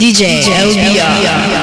DJ LBR. To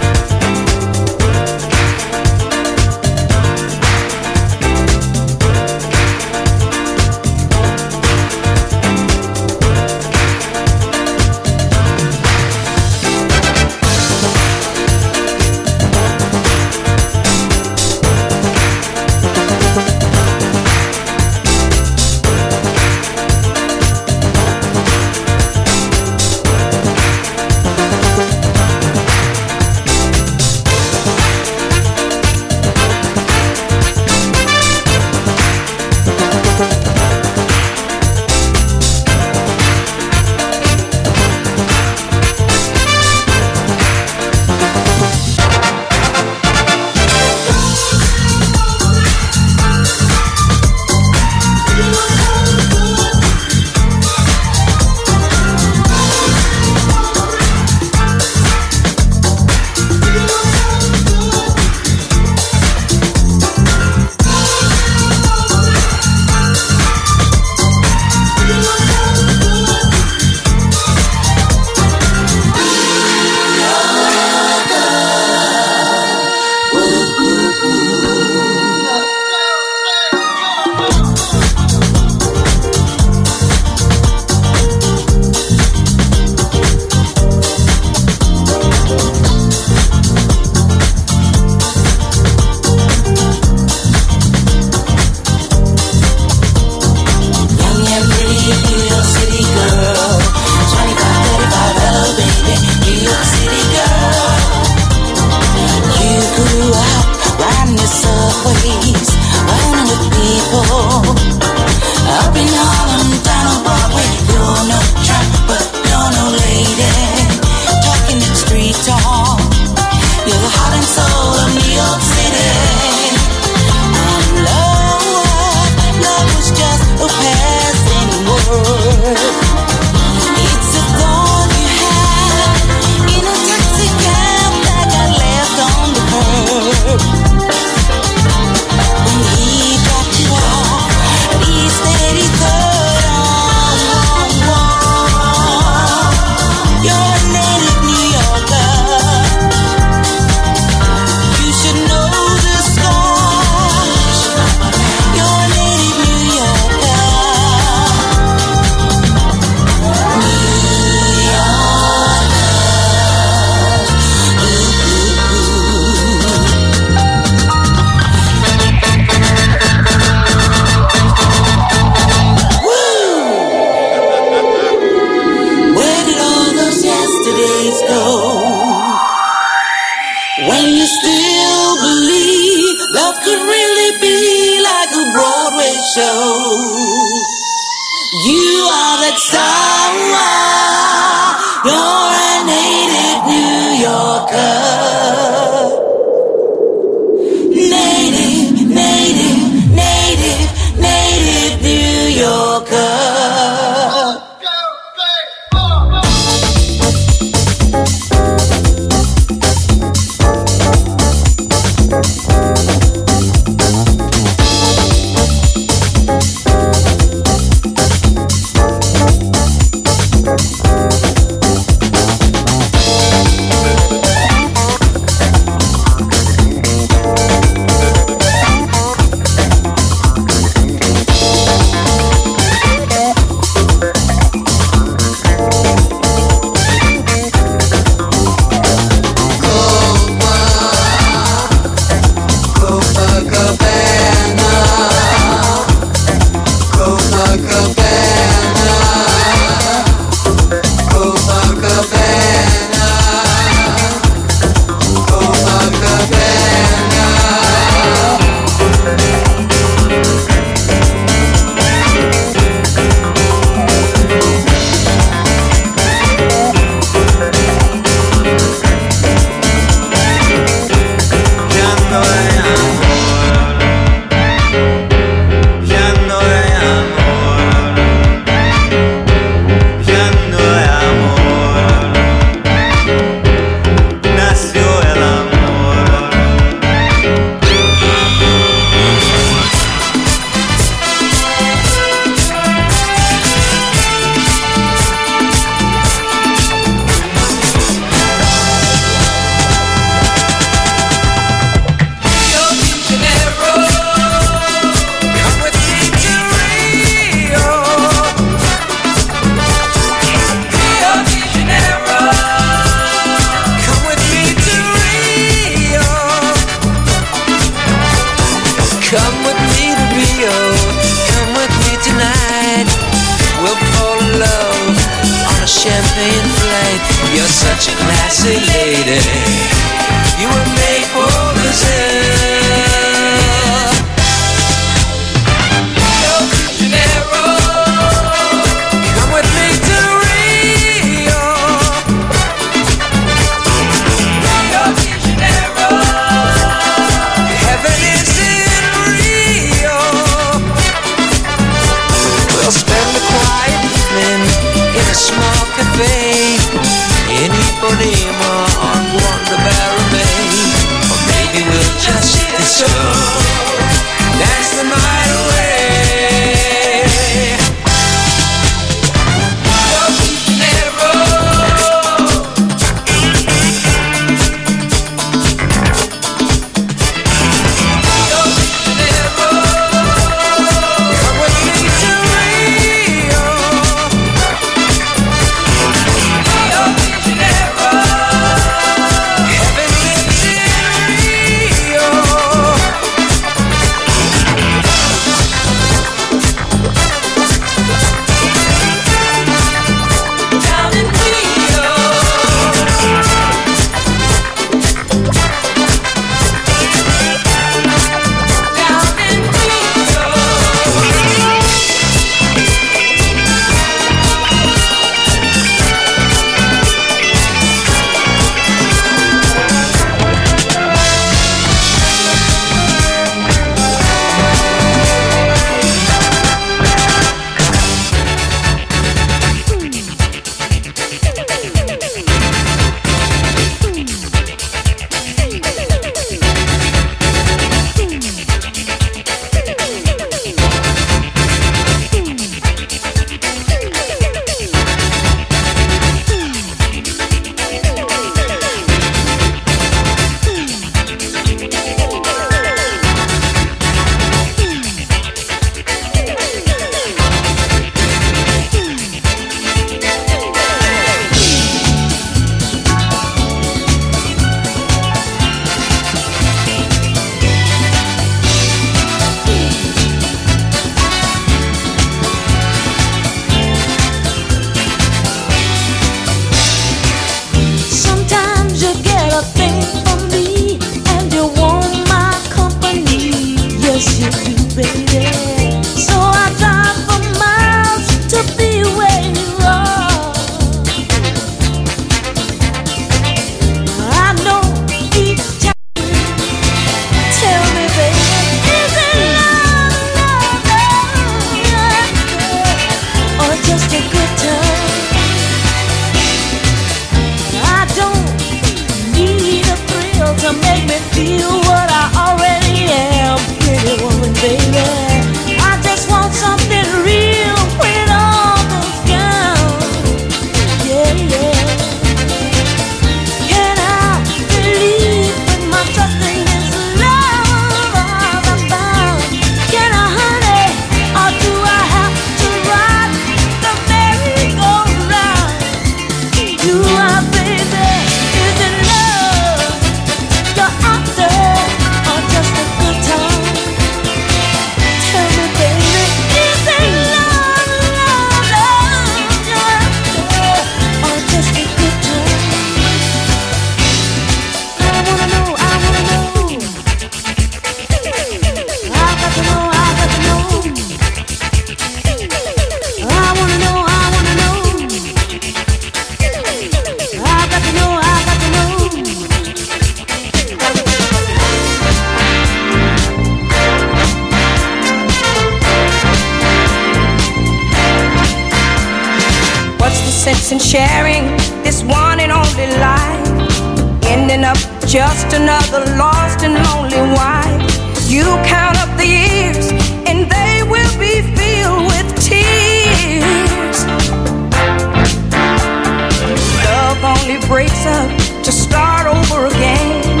breaks up to start over again.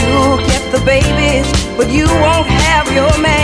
You'll get the babies, but you won't have your man.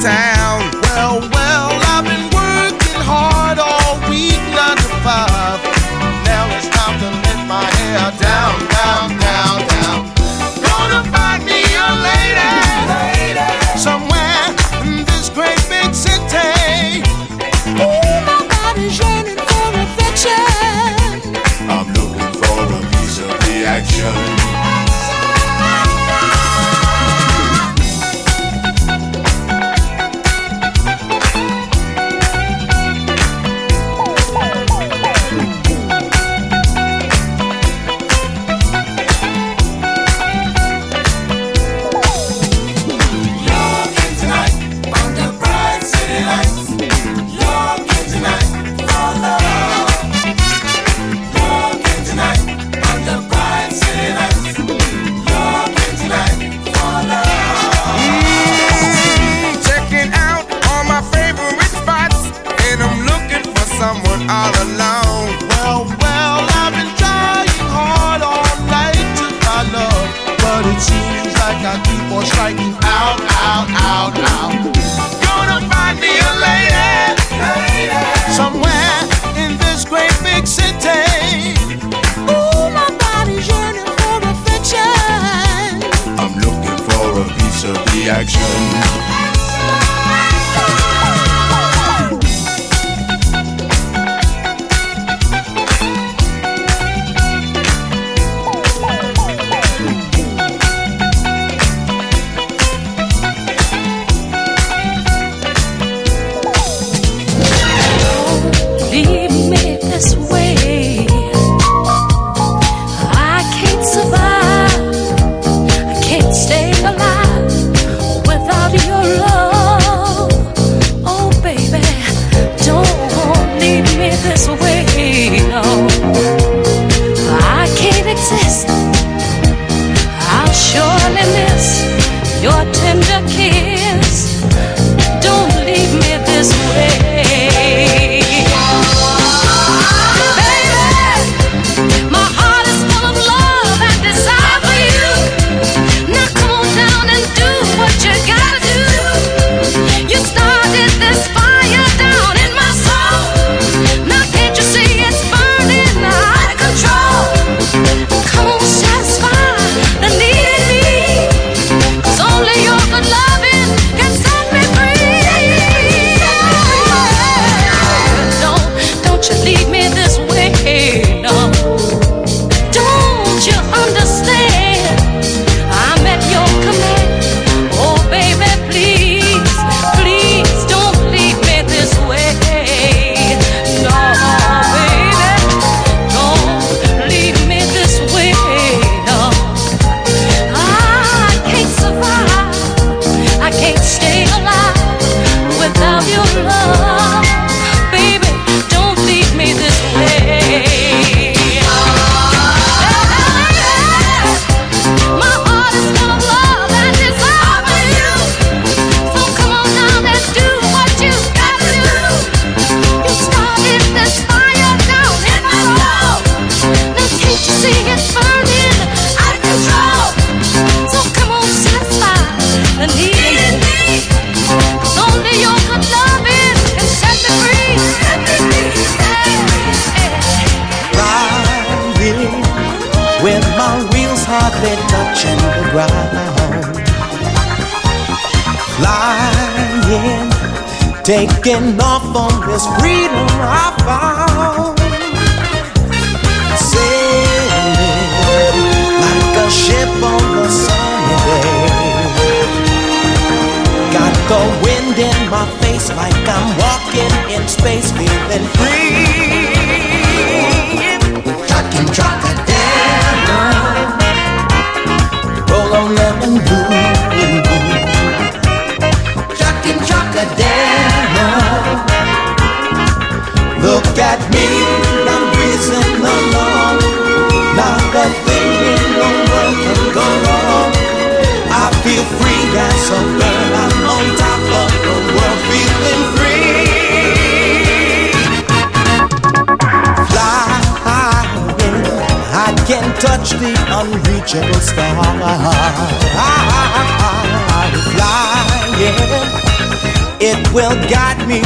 time. magical star. I, I, I, it will guide me